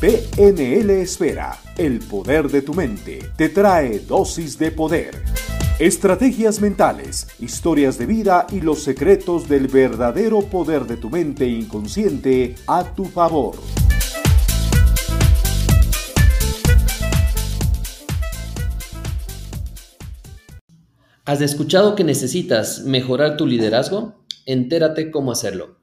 PNL Esfera, el poder de tu mente, te trae dosis de poder. Estrategias mentales, historias de vida y los secretos del verdadero poder de tu mente inconsciente a tu favor. ¿Has escuchado que necesitas mejorar tu liderazgo? Entérate cómo hacerlo.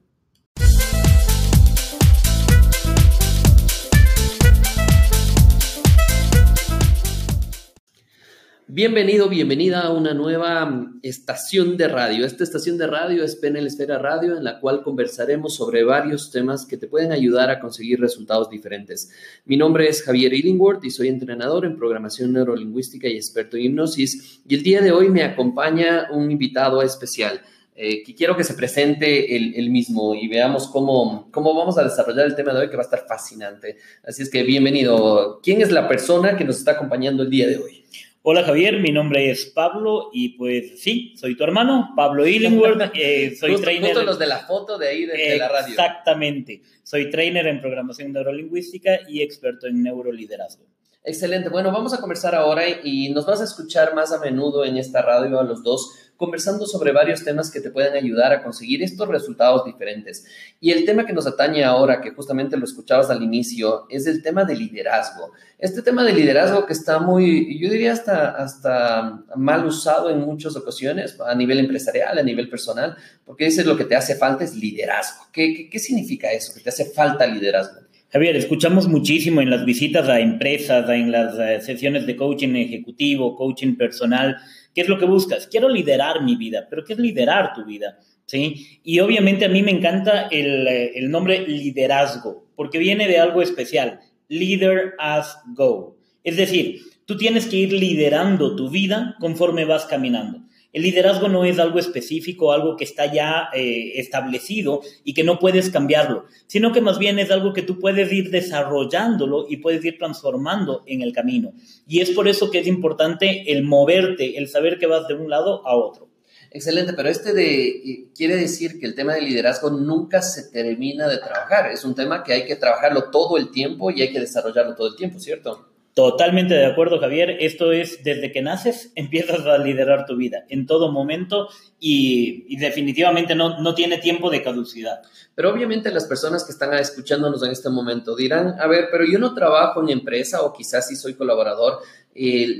Bienvenido, bienvenida a una nueva mm, estación de radio. Esta estación de radio es PNL Esfera Radio, en la cual conversaremos sobre varios temas que te pueden ayudar a conseguir resultados diferentes. Mi nombre es Javier Illingworth y soy entrenador en programación neurolingüística y experto en hipnosis. Y el día de hoy me acompaña un invitado especial. Eh, que quiero que se presente el, mismo y veamos cómo, cómo vamos a desarrollar el tema de hoy que va a estar fascinante. Así es que bienvenido. ¿Quién es la persona que nos está acompañando el día de hoy? Hola Javier, mi nombre es Pablo y pues sí, soy tu hermano, Pablo Illingworth, eh, soy trainer. Justo los de la foto de ahí de, la radio. Exactamente, soy trainer en programación neurolingüística y experto en neuroliderazgo. Excelente, bueno, vamos a conversar ahora y nos vas a escuchar más a menudo en esta radio a los dos conversando sobre varios temas que te pueden ayudar a conseguir estos resultados diferentes. Y el tema que nos atañe ahora, que justamente lo escuchabas al inicio, es el tema de liderazgo. Este tema de liderazgo que está muy, yo diría hasta, hasta mal usado en muchas ocasiones a nivel empresarial, a nivel personal, porque dices lo que te hace falta es liderazgo. ¿Qué, qué, significa eso? Que te hace falta liderazgo. Javier, escuchamos muchísimo en las visitas a empresas, en las eh, sesiones de coaching ejecutivo, coaching personal, ¿Qué es lo que buscas? Quiero liderar mi vida, pero ¿qué es liderar tu vida? ¿Sí? Y obviamente a mí me encanta el, eh, el nombre liderazgo, porque viene de algo especial, leader as go. Es decir, tú tienes que ir liderando tu vida conforme vas caminando. El liderazgo no es algo específico, algo que está ya eh, establecido y que no puedes cambiarlo, sino que más bien es algo que tú puedes ir desarrollándolo y puedes ir transformando en el camino. Y es por eso que es importante el moverte, el saber que vas de un lado a otro. Excelente, pero este de eh, quiere decir que el tema del liderazgo nunca se termina de trabajar. Es un tema que hay que trabajarlo todo el tiempo y hay que desarrollarlo todo el tiempo, ¿cierto? Totalmente de acuerdo, Javier. Esto es desde que naces, empiezas a liderar tu vida en todo momento y, definitivamente no, no, tiene tiempo de caducidad. Pero obviamente las personas que están escuchándonos en este momento dirán, a ver, pero yo no trabajo en empresa o quizás sí soy colaborador.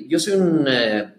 Yo soy un, eh,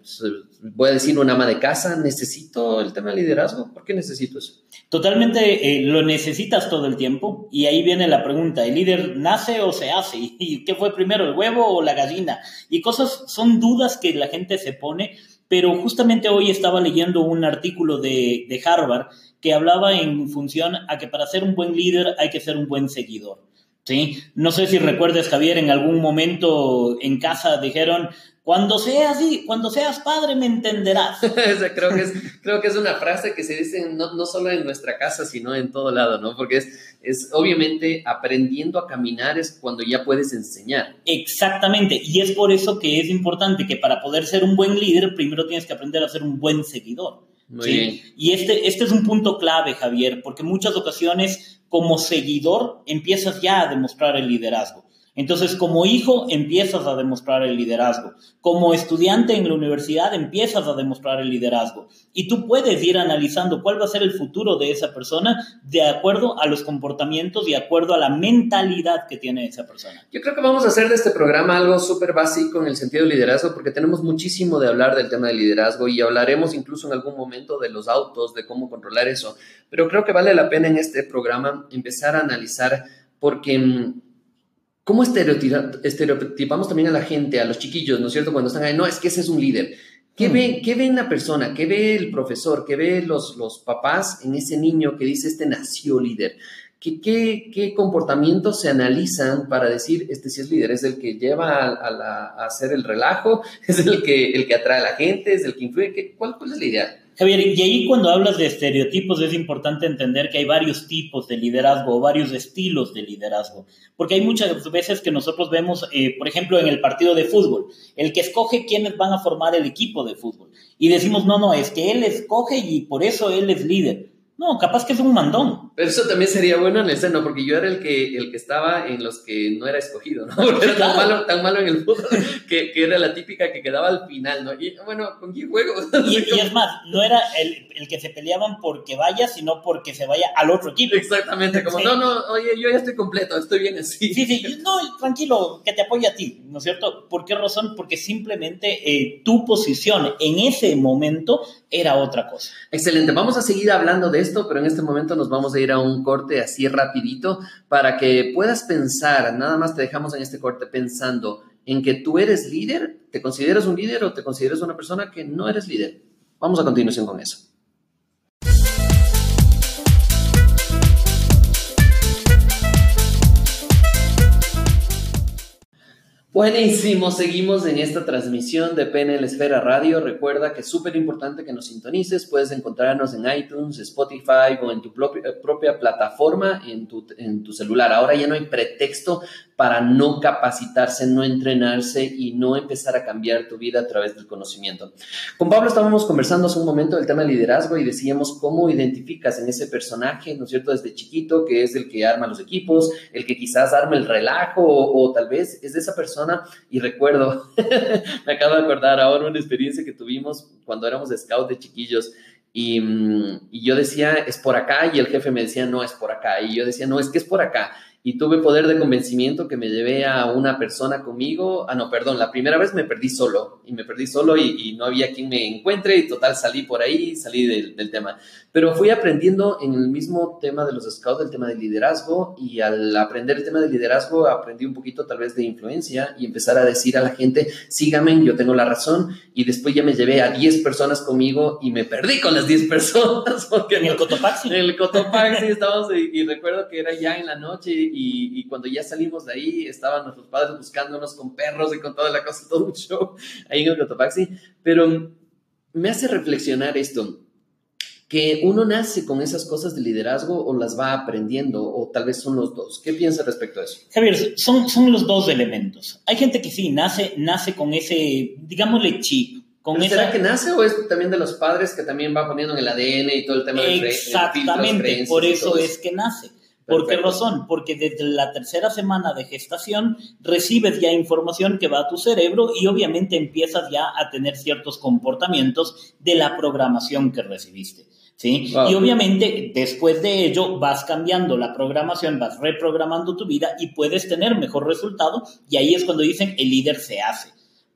voy a decir, un ama de casa. ¿Necesito el tema de liderazgo? ¿Por qué necesito eso? Totalmente eh, lo necesitas todo el tiempo y ahí viene la pregunta, ¿el líder nace o se hace? ¿Y qué fue primero, el huevo o la gallina? Y cosas, son dudas que la gente se pone, pero justamente hoy estaba leyendo un artículo de, de Harvard que hablaba en función a que para ser un buen líder hay que ser un buen seguidor. ¿Sí? No sé si recuerdes, Javier, en algún momento en casa dijeron, cuando seas, cuando seas padre me entenderás. creo, que es, creo que es una frase que se dice no, no, solo en nuestra casa, sino en todo lado, ¿no? Porque es, es obviamente aprendiendo a caminar es cuando ya puedes enseñar. Exactamente, y es por eso que es importante que para poder ser un buen líder, primero tienes que aprender a ser un buen seguidor. Muy bien. Y este, este es un punto clave, Javier, porque en muchas ocasiones como seguidor empiezas ya a demostrar el liderazgo. Entonces, como hijo, empiezas a demostrar el liderazgo. Como estudiante en la universidad, empiezas a demostrar el liderazgo. Y tú puedes ir analizando cuál va a ser el futuro de esa persona de acuerdo a los comportamientos, de acuerdo a la mentalidad que tiene esa persona. Yo creo que vamos a hacer de este programa algo súper básico en el sentido del liderazgo, porque tenemos muchísimo de hablar del tema del liderazgo y hablaremos incluso en algún momento de los autos, de cómo controlar eso. Pero creo que vale la pena en este programa empezar a analizar porque mm, ¿Cómo estereotipamos también a la gente, a los chiquillos, ¿no es cierto? Cuando están ahí, no, es que ese es un líder. ¿Qué, hmm. ve, ¿Qué ve en la persona? ¿Qué ve el profesor? ¿Qué ve los, los papás en ese niño que dice, este nació líder? ¿Qué, qué, qué comportamientos se analizan para decir, este sí es líder? ¿Es el que lleva a, hacer el relajo? ¿Es el que, el que atrae a la gente? ¿Es el que influye? ¿Cuál, ¿Cuál es la idea? Javier, y ahí cuando hablas de estereotipos es importante entender que hay varios tipos de liderazgo o varios estilos de liderazgo, porque hay muchas veces que nosotros vemos, eh, por ejemplo, en el partido de fútbol, el que escoge quiénes van a formar el equipo de fútbol, y decimos, no, no, es que él escoge y por eso él es líder. No, capaz que es un mandón. Pero eso también sería bueno en el seno, porque yo era el que, el que estaba en los que no era escogido, ¿no? Porque era tan malo, tan malo en el fútbol que, que, era la típica que quedaba al final, ¿no? Y bueno, ¿con quién juego? Y, y es más, no era el, el, que se peleaban porque vaya, sino porque se vaya al otro equipo. Exactamente, como, sí. no, no, oye, yo ya estoy completo, estoy bien así. Sí, sí, no, tranquilo, que te apoye a ti, ¿no es cierto? ¿Por qué razón? Porque simplemente eh, tu posición en ese momento era otra cosa. Excelente, vamos a seguir hablando de pero en este momento nos vamos a ir a un corte así rapidito para que puedas pensar, nada más te dejamos en este corte pensando en que tú eres líder, te consideras un líder o te consideras una persona que no eres líder. Vamos a continuación con eso. Buenísimo, seguimos en esta transmisión de PNL Esfera Radio. Recuerda que es súper importante que nos sintonices. Puedes encontrarnos en iTunes, Spotify o en tu propia, propia plataforma en tu, en tu celular. Ahora ya no hay pretexto para no capacitarse, no entrenarse y no empezar a cambiar tu vida a través del conocimiento. Con Pablo estábamos conversando hace un momento del tema del liderazgo y decíamos cómo identificas en ese personaje, ¿no es cierto?, desde chiquito, que es el que arma los equipos, el que quizás arma el relajo o, tal vez es de esa persona. Y recuerdo, me acabo de acordar ahora una experiencia que tuvimos cuando éramos scout de chiquillos. Y, y, yo decía, es por acá, y el jefe me decía, no, es por acá. Y yo decía, no, es que es por acá y tuve poder de convencimiento que me llevé a una persona conmigo. Ah, no, perdón, la primera vez me perdí solo y me perdí solo y, no había quien me encuentre y total salí por ahí, salí del, tema. Pero fui aprendiendo en el mismo tema de los scouts, el tema del liderazgo y al aprender el tema del liderazgo aprendí un poquito tal vez de influencia y empezar a decir a la gente, sígame, yo tengo la razón y después ya me llevé a 10 personas conmigo y me perdí con las 10 personas. Porque en el Cotopaxi. En el Cotopaxi estábamos y, y recuerdo que era ya en la noche y, y, cuando ya salimos de ahí, estaban nuestros padres buscándonos con perros y con toda la cosa, todo un show ahí en el Cotopaxi. Pero me hace reflexionar esto, que uno nace con esas cosas de liderazgo o las va aprendiendo, o tal vez son los dos. ¿Qué piensas respecto a eso? Javier, son, son los dos elementos. Hay gente que sí, nace, nace con ese, digámosle, chip. Con esa... ¿Será que nace o es también de los padres que también va poniendo en el ADN y todo el tema de Exactamente, por eso es que nace. ¿Por qué razón? Porque desde la tercera semana de gestación recibes ya información que va a tu cerebro y obviamente empiezas ya a tener ciertos comportamientos de la programación que recibiste. ¿Sí? Wow. Y obviamente después de ello vas cambiando la programación, vas reprogramando tu vida y puedes tener mejor resultado y ahí es cuando dicen el líder se hace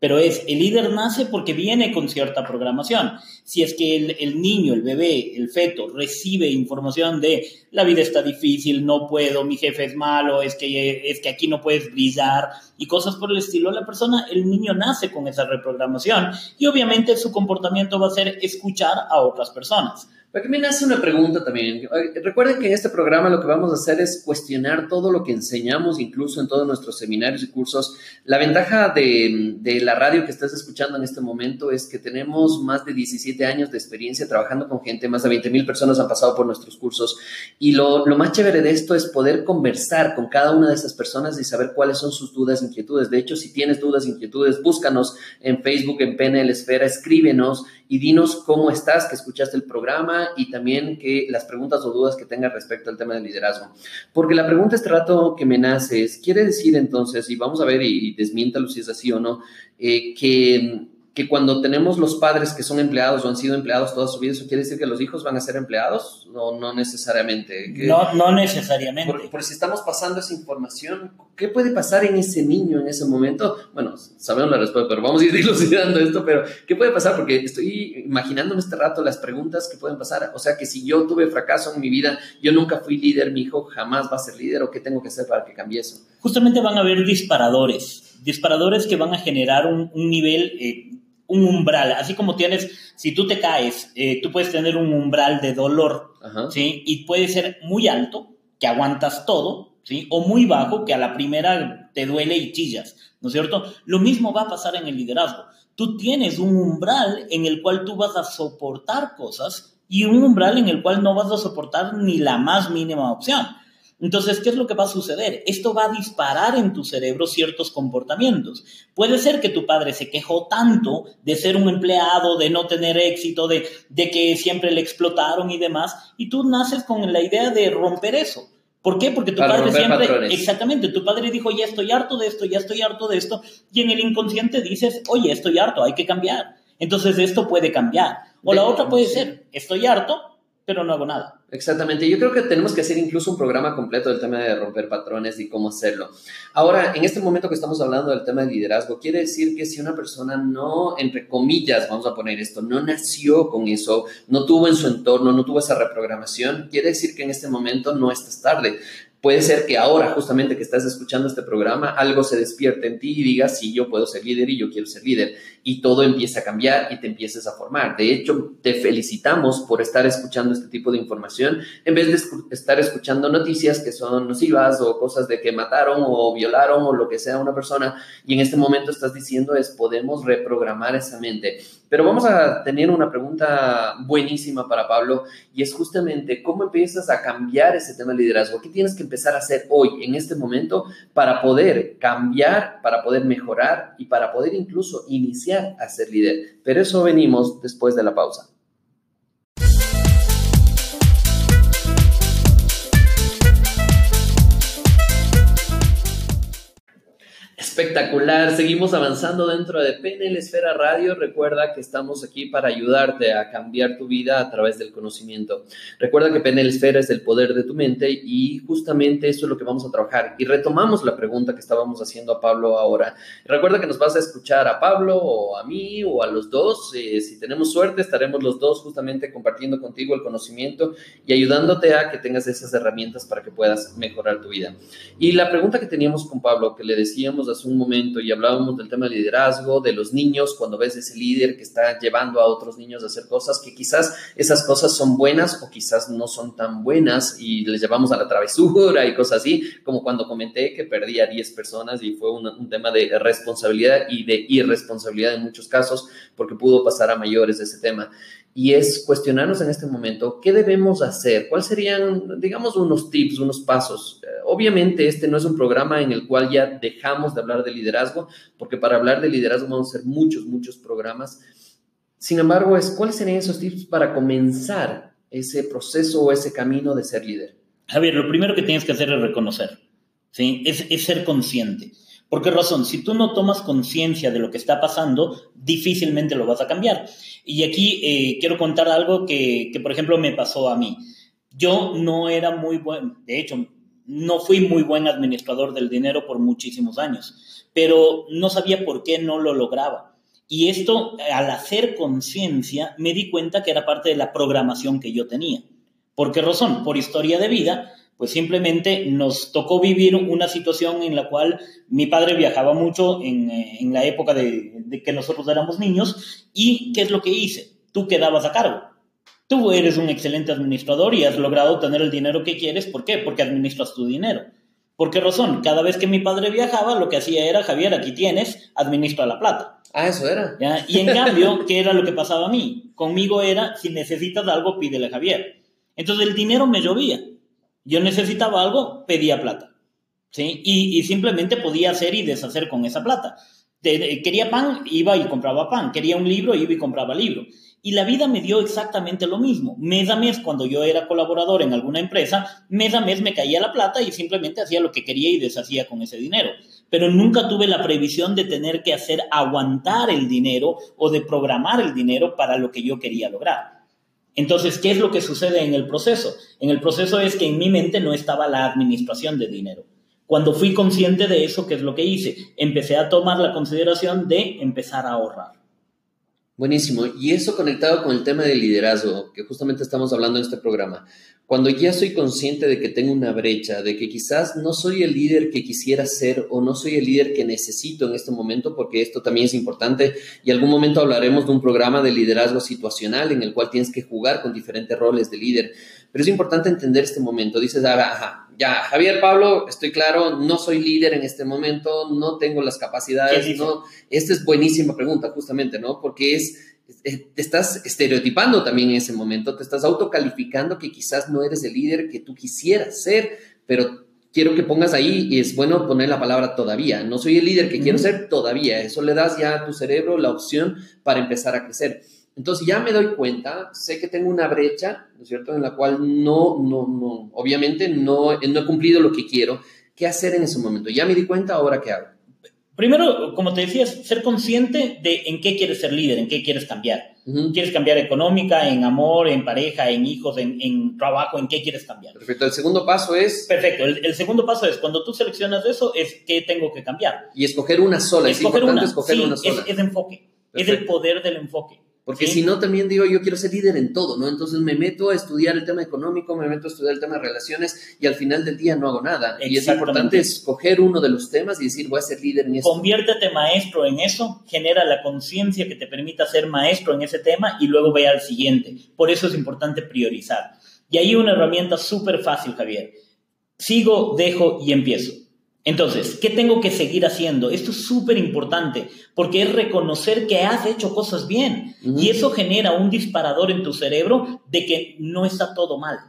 pero es el líder nace porque viene con cierta programación. Si es que el, el, niño, el bebé, el feto recibe información de la vida está difícil, no puedo, mi jefe es malo, es que, es que aquí no puedes brillar y cosas por el estilo, la persona, el niño nace con esa reprogramación y obviamente su comportamiento va a ser escuchar a otras personas. Aquí me nace una pregunta también. Recuerden que en este programa lo que vamos a hacer es cuestionar todo lo que enseñamos, incluso en todos nuestros seminarios y cursos. La ventaja de, de, la radio que estás escuchando en este momento es que tenemos más de 17 años de experiencia trabajando con gente, más de 20 mil personas han pasado por nuestros cursos. Y lo, lo, más chévere de esto es poder conversar con cada una de esas personas y saber cuáles son sus dudas, inquietudes. De hecho, si tienes dudas, inquietudes, búscanos en Facebook, en PNL Esfera, escríbenos y dinos cómo estás, que escuchaste el programa y también que las preguntas o dudas que tengas respecto al tema del liderazgo. Porque la pregunta este rato que me nace es, quiere decir entonces, y vamos a ver y, y desmiéntalo si es así o no, eh, que que cuando tenemos los padres que son empleados o han sido empleados toda su vida, ¿eso quiere decir que los hijos van a ser empleados? No, no necesariamente. Que, no, no necesariamente. Por, por, si estamos pasando esa información, ¿qué puede pasar en ese niño en ese momento? Bueno, sabemos la respuesta, pero vamos a ir dilucidando esto, pero ¿qué puede pasar? Porque estoy imaginándome este rato las preguntas que pueden pasar. O sea, que si yo tuve fracaso en mi vida, yo nunca fui líder, mi hijo jamás va a ser líder, ¿o qué tengo que hacer para que cambie eso? Justamente van a haber disparadores, disparadores que van a generar un, un nivel... Eh, un umbral, así como tienes, si tú te caes, eh, tú puedes tener un umbral de dolor, Ajá. ¿sí? Y puede ser muy alto, que aguantas todo, ¿sí? O muy bajo, que a la primera te duele y chillas, ¿no es cierto? Lo mismo va a pasar en el liderazgo. Tú tienes un umbral en el cual tú vas a soportar cosas y un umbral en el cual no vas a soportar ni la más mínima opción. Entonces, ¿qué es lo que va a suceder? Esto va a disparar en tu cerebro ciertos comportamientos. Puede ser que tu padre se quejó tanto de ser un empleado, de no tener éxito, de, de que siempre le explotaron y demás, y tú naces con la idea de romper eso. ¿Por qué? Porque tu padre siempre, exactamente, tu padre dijo, ya estoy harto de esto, ya estoy harto de esto, y en el inconsciente dices, oye, estoy harto, hay que cambiar. Entonces esto puede cambiar. O la otra puede ser, estoy harto, pero no hago nada. Exactamente. Yo creo que tenemos que hacer incluso un programa completo del tema de romper patrones y cómo hacerlo. Ahora, en este momento que estamos hablando del tema de liderazgo, quiere decir que si una persona no, entre comillas, vamos a poner esto, no nació con eso, no tuvo en su entorno, no tuvo esa reprogramación, quiere decir que en este momento no estás tarde. Puede ser que ahora, justamente que estás escuchando este programa, algo se despierte en ti y digas, sí, yo puedo ser líder y yo quiero ser líder. Y todo empieza a cambiar y te empieces a formar. De hecho, te felicitamos por estar escuchando este tipo de información en vez de estar escuchando noticias que son nocivas o cosas de que mataron o violaron o lo que sea una persona. Y en este momento estás diciendo es, podemos reprogramar esa mente. Pero vamos a tener una pregunta buenísima para Pablo y es justamente, ¿cómo empiezas a cambiar ese tema de liderazgo? ¿Qué tienes que empezar a hacer hoy, en este momento, para poder cambiar, para poder mejorar y para poder incluso iniciar a ser líder. Pero eso venimos después de la pausa. Espectacular, seguimos avanzando dentro de PNL Esfera Radio. Recuerda que estamos aquí para ayudarte a cambiar tu vida a través del conocimiento. Recuerda que PNL Esfera es el poder de tu mente y justamente eso es lo que vamos a trabajar. Y retomamos la pregunta que estábamos haciendo a Pablo ahora. Recuerda que nos vas a escuchar a Pablo o a mí o a los dos. Eh, si tenemos suerte, estaremos los dos justamente compartiendo contigo el conocimiento y ayudándote a que tengas esas herramientas para que puedas mejorar tu vida. Y la pregunta que teníamos con Pablo, que le decíamos hace un momento y hablábamos del tema del liderazgo, de los niños, cuando ves ese líder que está llevando a otros niños a hacer cosas que quizás esas cosas son buenas o quizás no son tan buenas y les llevamos a la travesura y cosas así, como cuando comenté que perdí a 10 personas y fue un, un tema de responsabilidad y de irresponsabilidad en muchos casos porque pudo pasar a mayores de ese tema y es cuestionarnos en este momento qué debemos hacer, cuáles serían, digamos, unos tips, unos pasos. Eh, obviamente este no es un programa en el cual ya dejamos de hablar de liderazgo, porque para hablar de liderazgo vamos a hacer muchos, muchos programas. Sin embargo, es cuáles serían esos tips para comenzar ese proceso o ese camino de ser líder. Javier, lo primero que tienes que hacer es reconocer, ¿sí? Es, es ser consciente. ¿Por qué razón? Si tú no tomas conciencia de lo que está pasando, difícilmente lo vas a cambiar. Y aquí eh, quiero contar algo que, que, por ejemplo, me pasó a mí. Yo no era muy buen, de hecho, no fui muy buen administrador del dinero por muchísimos años, pero no sabía por qué no lo lograba. Y esto, al hacer conciencia, me di cuenta que era parte de la programación que yo tenía. ¿Por qué razón? Por historia de vida, pues simplemente nos tocó vivir una situación en la cual mi padre viajaba mucho en, eh, la época de, que nosotros éramos niños y ¿qué es lo que hice? Tú quedabas a cargo. Tú eres un excelente administrador y has logrado tener el dinero que quieres. ¿Por qué? Porque administras tu dinero. ¿Por qué razón? Cada vez que mi padre viajaba, lo que hacía era, Javier, aquí tienes, administra la plata. Ah, eso era. Y en cambio, ¿qué era lo que pasaba a mí? Conmigo era, si necesitas algo, pídele a Javier. Entonces el dinero me llovía. Yo necesitaba algo, pedía plata. ¿sí? Y, simplemente podía hacer y deshacer con esa plata. quería pan, iba y compraba pan. Quería un libro, iba y compraba libro. Y la vida me dio exactamente lo mismo. Mes a mes, cuando yo era colaborador en alguna empresa, mes a mes me caía la plata y simplemente hacía lo que quería y deshacía con ese dinero. Pero nunca tuve la previsión de tener que hacer aguantar el dinero o de programar el dinero para lo que yo quería lograr. Entonces, ¿qué es lo que sucede en el proceso? En el proceso es que en mi mente no estaba la administración de dinero. Cuando fui consciente de eso, ¿qué es lo que hice? Empecé a tomar la consideración de empezar a ahorrar. Buenísimo. Y eso conectado con el tema del liderazgo, que justamente estamos hablando en este programa. Cuando ya soy consciente de que tengo una brecha, de que quizás no soy el líder que quisiera ser o no soy el líder que necesito en este momento, porque esto también es importante y algún momento hablaremos de un programa de liderazgo situacional en el cual tienes que jugar con diferentes roles de líder. Pero es importante entender este momento. Dices, ah, ajá, ya, Javier, Pablo, estoy claro, no soy líder en este momento, no tengo las capacidades, no. Esta es buenísima pregunta, justamente, ¿no? Porque es te estás estereotipando también en ese momento, te estás autocalificando que quizás no eres el líder que tú quisieras ser, pero quiero que pongas ahí y es bueno poner la palabra todavía. No soy el líder que quiero ser todavía. Eso le das ya a tu cerebro la opción para empezar a crecer. Entonces ya me doy cuenta, sé que tengo una brecha, ¿no es cierto?, en la cual no, no, no, obviamente no, no he cumplido lo que quiero. ¿Qué hacer en ese momento? Ya me di cuenta, ahora qué hago. Primero, como te decías, ser consciente de en qué quieres ser líder, en qué quieres cambiar. ¿Quieres cambiar económica, en amor, en pareja, en hijos, en, trabajo? ¿En qué quieres cambiar? Perfecto. El segundo paso es... Perfecto. El, segundo paso es, cuando tú seleccionas eso, es qué tengo que cambiar. Y escoger una sola. Escoger es una. escoger una sola. Es, es enfoque. Es el poder del enfoque. Porque si no, también digo, yo quiero ser líder en todo, ¿no? Entonces me meto a estudiar el tema económico, me meto a estudiar el tema de relaciones y al final del día no hago nada. Y es importante escoger uno de los temas y decir, voy a ser líder en eso. Conviértete maestro en eso, genera la conciencia que te permita ser maestro en ese tema y luego ve al siguiente. Por eso es importante priorizar. Y ahí una herramienta súper fácil, Javier. Sigo, dejo y empiezo. Entonces, ¿qué tengo que seguir haciendo? Esto es súper importante porque es reconocer que has hecho cosas bien y eso genera un disparador en tu cerebro de que no está todo mal.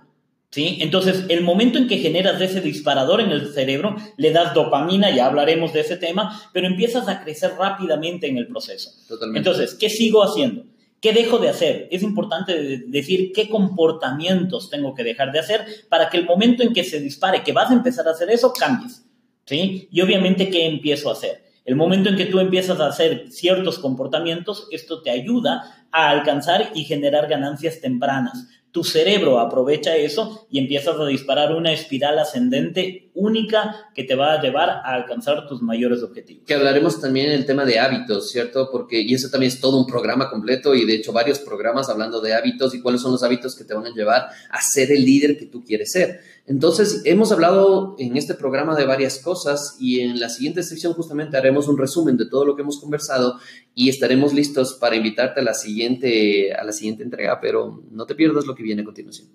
¿Sí? Entonces, el momento en que generas ese disparador en el cerebro, le das dopamina, ya hablaremos de ese tema, pero empiezas a crecer rápidamente en el proceso. Totalmente. Entonces, ¿qué sigo haciendo? ¿Qué dejo de hacer? Es importante decir qué comportamientos tengo que dejar de hacer para que el momento en que se dispare, que vas a empezar a hacer eso, cambies. ¿Sí? Y obviamente, ¿qué empiezo a hacer? El momento en que tú empiezas a hacer ciertos comportamientos, esto te ayuda a alcanzar y generar ganancias tempranas tu cerebro aprovecha eso y empiezas a disparar una espiral ascendente única que te va a llevar a alcanzar tus mayores objetivos. Que hablaremos también el tema de hábitos, ¿cierto? Porque, y eso también es todo un programa completo y de hecho varios programas hablando de hábitos y cuáles son los hábitos que te van a llevar a ser el líder que tú quieres ser. Entonces, hemos hablado en este programa de varias cosas y en la siguiente sección justamente haremos un resumen de todo lo que hemos conversado y estaremos listos para invitarte a la siguiente, a la siguiente entrega, pero no te pierdas lo que viene a continuación.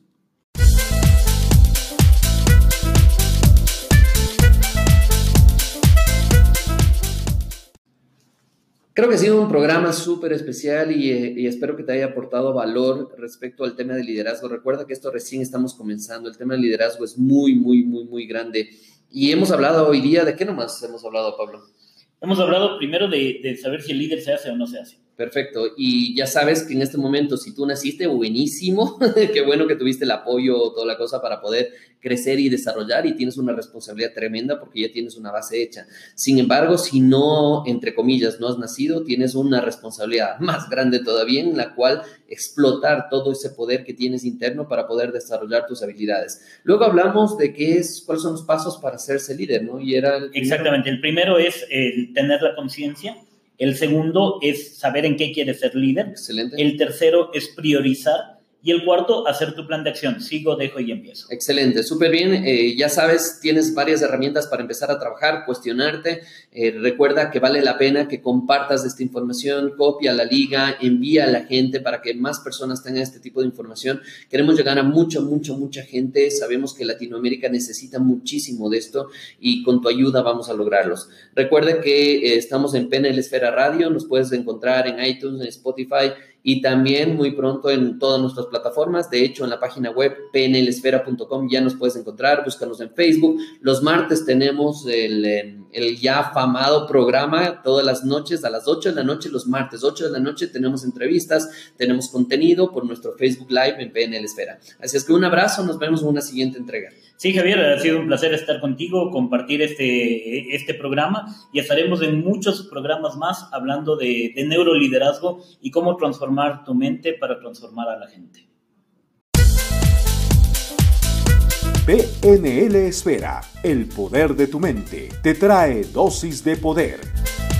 Creo que ha sido un programa súper especial y, y, espero que te haya aportado valor respecto al tema del liderazgo. Recuerda que esto recién estamos comenzando. El tema del liderazgo es muy, muy, muy, muy grande. Y hemos hablado hoy día, ¿de qué nomás hemos hablado, Pablo? Hemos hablado primero de, de saber si el líder se hace o no se hace. Perfecto. Y ya sabes que en este momento, si tú naciste, buenísimo. Qué bueno que tuviste el apoyo, toda la cosa para poder crecer y desarrollar y tienes una responsabilidad tremenda porque ya tienes una base hecha. Sin embargo, si no, entre comillas, no has nacido, tienes una responsabilidad más grande todavía en la cual explotar todo ese poder que tienes interno para poder desarrollar tus habilidades. Luego hablamos de qué es, cuáles son los pasos para hacerse líder, ¿no? Y era Exactamente. El primero es el tener la conciencia el segundo es saber en qué quieres ser líder. Excelente. El tercero es priorizar y el cuarto, hacer tu plan de acción. Sigo, dejo y empiezo. Excelente, súper bien. Eh, ya sabes, tienes varias herramientas para empezar a trabajar, cuestionarte. Eh, recuerda que vale la pena que compartas esta información, copia la liga, envía a la gente para que más personas tengan este tipo de información. Queremos llegar a mucha, mucha, mucha gente. Sabemos que Latinoamérica necesita muchísimo de esto y con tu ayuda vamos a lograrlos. Recuerda que eh, estamos en PNL Esfera Radio, nos puedes encontrar en iTunes, en Spotify y también muy pronto en todas nuestras plataformas. De hecho, en la página web pnlesfera.com ya nos puedes encontrar, búscanos en Facebook. Los martes tenemos el, em, el, ya afamado programa todas las noches, a las 8 de la noche, los martes 8 de la noche tenemos entrevistas, tenemos contenido por nuestro Facebook Live en PNL Esfera. Así es que un abrazo, nos vemos en una siguiente entrega. Sí, Javier, ha sido un placer estar contigo, compartir este, este programa y estaremos en muchos programas más hablando de, de neuroliderazgo y cómo transformar tu mente para transformar a la gente. PNL Esfera, el poder de tu mente, te trae dosis de poder.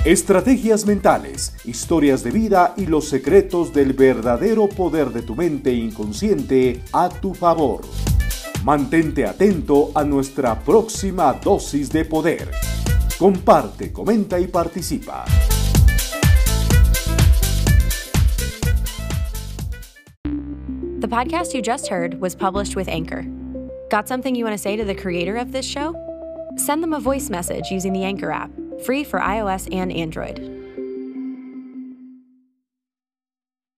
Estrategias mentales, historias de vida y los secretos del verdadero poder de tu mente inconsciente a tu favor. Mantente atento a nuestra próxima dosis de poder. Comparte, comenta y participa. The podcast you just heard was published with Anchor. Got something you want to say to the creator of this show? Send them a voice message using the Anchor app, free for iOS and Android.